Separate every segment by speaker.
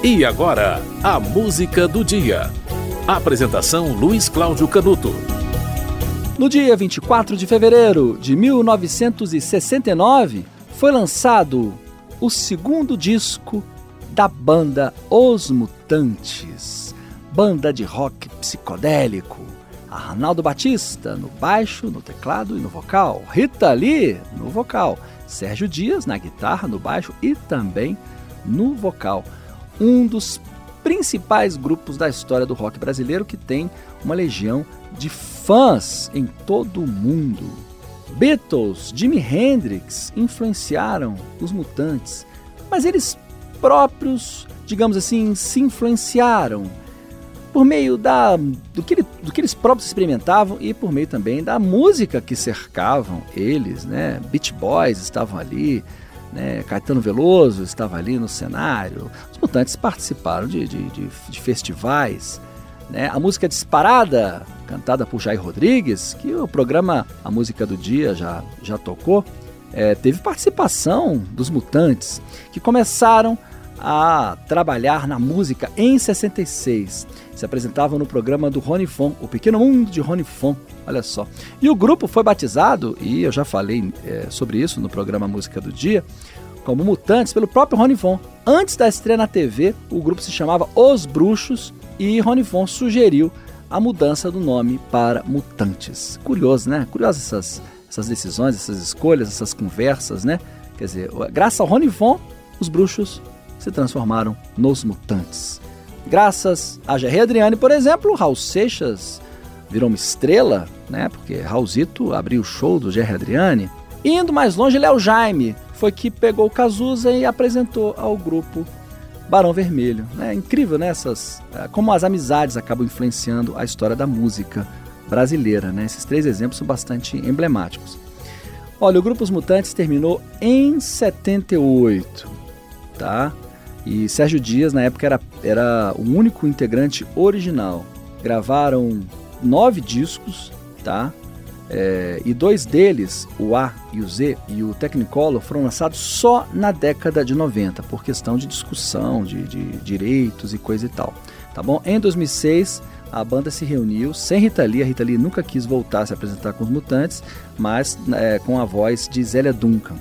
Speaker 1: E agora, a música do dia. Apresentação Luiz Cláudio Canuto.
Speaker 2: No dia 24 de fevereiro de 1969, foi lançado o segundo disco da banda Os Mutantes, banda de rock psicodélico. Arnaldo Batista no baixo, no teclado e no vocal, Rita Lee no vocal, Sérgio Dias na guitarra, no baixo e também no vocal um dos principais grupos da história do rock brasileiro que tem uma legião de fãs em todo o mundo. Beatles, Jimi Hendrix influenciaram os Mutantes, mas eles próprios, digamos assim, se influenciaram por meio da, do, que, do que eles próprios experimentavam e por meio também da música que cercavam eles, né? Beach Boys estavam ali, né? Caetano Veloso estava ali no cenário. Os Mutantes participaram de, de, de, de festivais. Né? A música Disparada, cantada por Jair Rodrigues, que o programa A Música do Dia já, já tocou, é, teve participação dos Mutantes, que começaram a trabalhar na música em 66. Se apresentavam no programa do Rony Fon, O Pequeno Mundo de Rony Fon, olha só. E o grupo foi batizado, e eu já falei é, sobre isso no programa Música do Dia, como Mutantes pelo próprio Rony Fon. Antes da estreia na TV, o grupo se chamava Os Bruxos e Rony Fon sugeriu a mudança do nome para Mutantes. Curioso, né? Curiosas essas, essas decisões, essas escolhas, essas conversas, né? Quer dizer, graças ao Rony Von, os bruxos se transformaram nos mutantes. Graças a Jerry Adriane, por exemplo, Raul Seixas virou uma estrela, né? Porque Raulzito abriu o show do Jerry Adriane. Indo mais longe, Léo Jaime foi que pegou o Cazuza e apresentou ao grupo Barão Vermelho. É incrível, né? Essas, é, como as amizades acabam influenciando a história da música brasileira, né? Esses três exemplos são bastante emblemáticos. Olha, o Grupo Os Mutantes terminou em 78, tá? E Sérgio Dias, na época, era, era o único integrante original. Gravaram nove discos, tá? É, e dois deles, o A e o Z e o Technicolor, foram lançados só na década de 90, por questão de discussão de, de direitos e coisa e tal. Tá bom? Em 2006, a banda se reuniu sem Rita Lee. A Rita Lee nunca quis voltar a se apresentar com os Mutantes, mas é, com a voz de Zélia Duncan.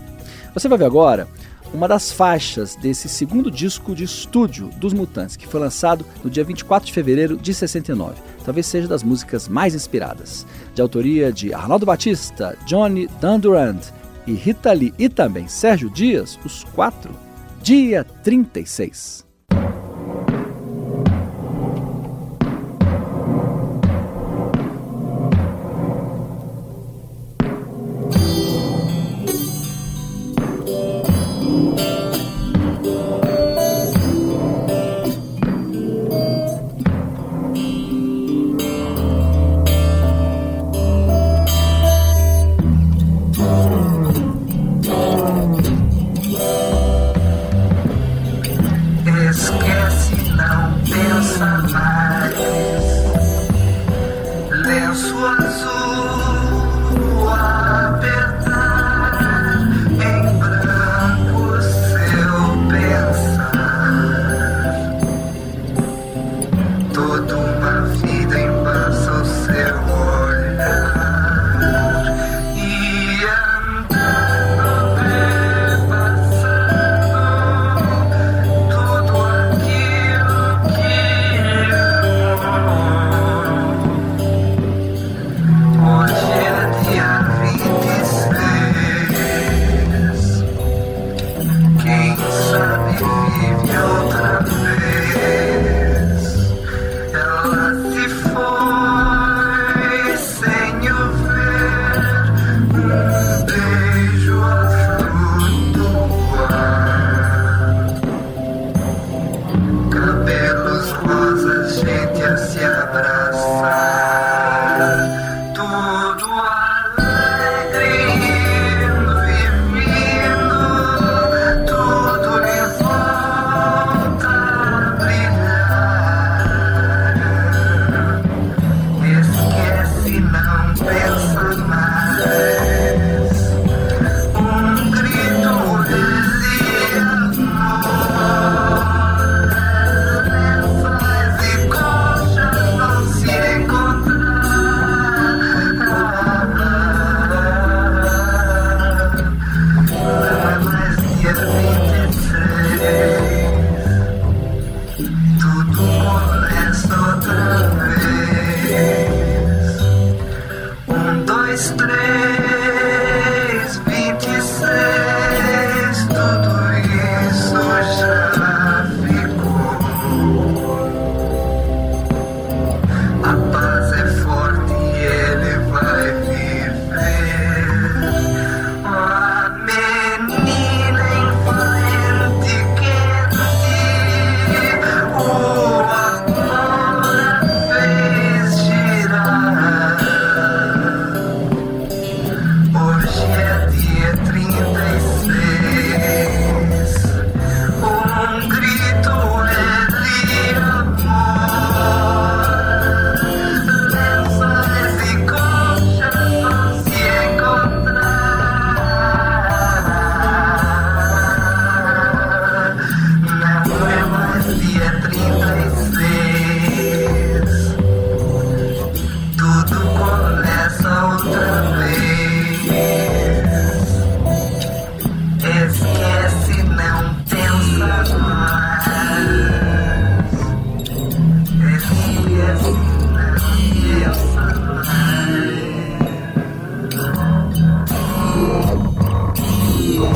Speaker 2: Você vai ver agora uma das faixas desse segundo disco de estúdio dos Mutantes, que foi lançado no dia 24 de fevereiro de 69. Talvez seja das músicas mais inspiradas. De autoria de Arnaldo Batista, Johnny Dundurand e Rita Lee e também Sérgio Dias, os quatro, dia 36.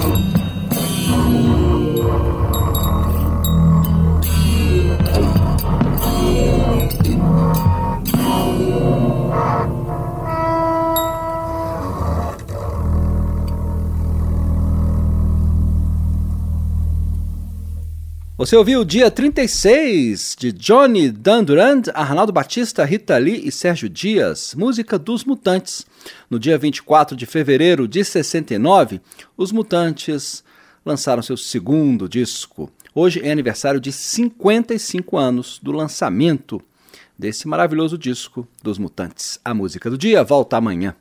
Speaker 2: Thank you. Você ouviu o dia 36 de Johnny Dandurand, Arnaldo Batista, Rita Lee e Sérgio Dias, música dos Mutantes. No dia 24 de fevereiro de 69, os Mutantes lançaram seu segundo disco. Hoje é aniversário de 55 anos do lançamento desse maravilhoso disco dos Mutantes. A música do dia volta amanhã.